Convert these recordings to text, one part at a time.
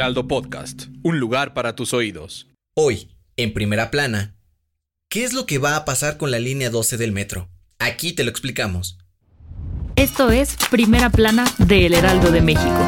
Heraldo Podcast, un lugar para tus oídos. Hoy, en primera plana, ¿qué es lo que va a pasar con la línea 12 del metro? Aquí te lo explicamos. Esto es Primera Plana de El Heraldo de México.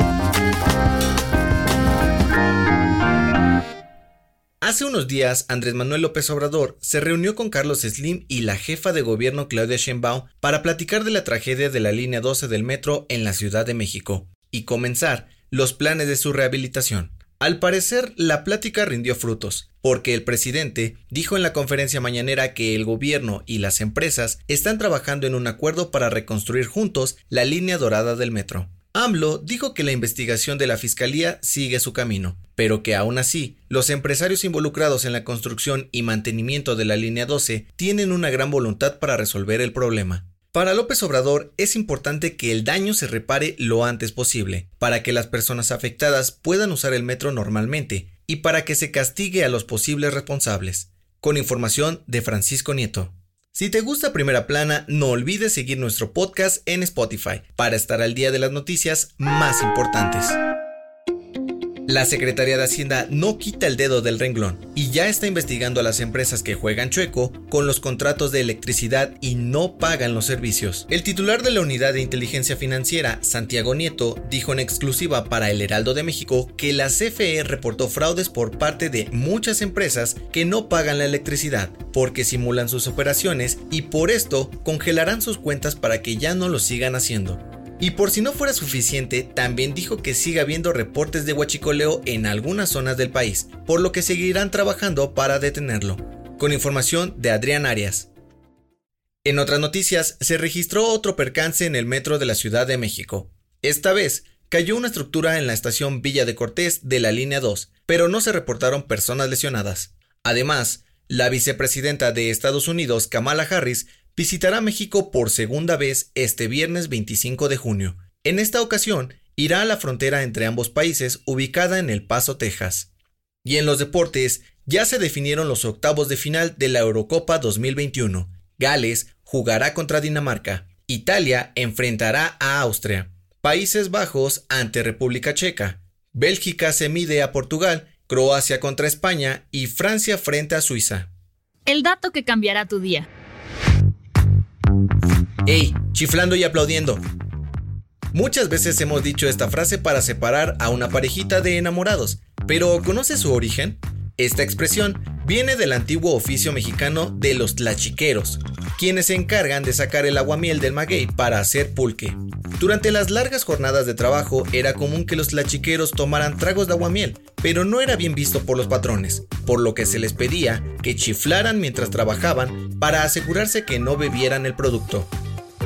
Hace unos días, Andrés Manuel López Obrador se reunió con Carlos Slim y la jefa de gobierno Claudia Sheinbaum para platicar de la tragedia de la línea 12 del metro en la Ciudad de México y comenzar los planes de su rehabilitación. Al parecer, la plática rindió frutos, porque el presidente dijo en la conferencia mañanera que el gobierno y las empresas están trabajando en un acuerdo para reconstruir juntos la línea dorada del metro. AMLO dijo que la investigación de la Fiscalía sigue su camino, pero que aún así, los empresarios involucrados en la construcción y mantenimiento de la línea 12 tienen una gran voluntad para resolver el problema. Para López Obrador es importante que el daño se repare lo antes posible, para que las personas afectadas puedan usar el metro normalmente y para que se castigue a los posibles responsables. Con información de Francisco Nieto. Si te gusta Primera Plana, no olvides seguir nuestro podcast en Spotify para estar al día de las noticias más importantes. La Secretaría de Hacienda no quita el dedo del renglón y ya está investigando a las empresas que juegan chueco con los contratos de electricidad y no pagan los servicios. El titular de la Unidad de Inteligencia Financiera, Santiago Nieto, dijo en exclusiva para El Heraldo de México que la CFE reportó fraudes por parte de muchas empresas que no pagan la electricidad porque simulan sus operaciones y por esto congelarán sus cuentas para que ya no lo sigan haciendo. Y por si no fuera suficiente, también dijo que sigue habiendo reportes de huachicoleo en algunas zonas del país, por lo que seguirán trabajando para detenerlo. Con información de Adrián Arias. En otras noticias, se registró otro percance en el metro de la Ciudad de México. Esta vez, cayó una estructura en la estación Villa de Cortés de la línea 2, pero no se reportaron personas lesionadas. Además, la vicepresidenta de Estados Unidos, Kamala Harris, visitará México por segunda vez este viernes 25 de junio. En esta ocasión, irá a la frontera entre ambos países ubicada en El Paso, Texas. Y en los deportes, ya se definieron los octavos de final de la Eurocopa 2021. Gales jugará contra Dinamarca. Italia enfrentará a Austria. Países Bajos ante República Checa. Bélgica se mide a Portugal, Croacia contra España y Francia frente a Suiza. El dato que cambiará tu día. ¡Ey! Chiflando y aplaudiendo. Muchas veces hemos dicho esta frase para separar a una parejita de enamorados, pero ¿conoce su origen? Esta expresión viene del antiguo oficio mexicano de los tlachiqueros, quienes se encargan de sacar el aguamiel del maguey para hacer pulque. Durante las largas jornadas de trabajo era común que los tlachiqueros tomaran tragos de aguamiel, pero no era bien visto por los patrones, por lo que se les pedía que chiflaran mientras trabajaban para asegurarse que no bebieran el producto.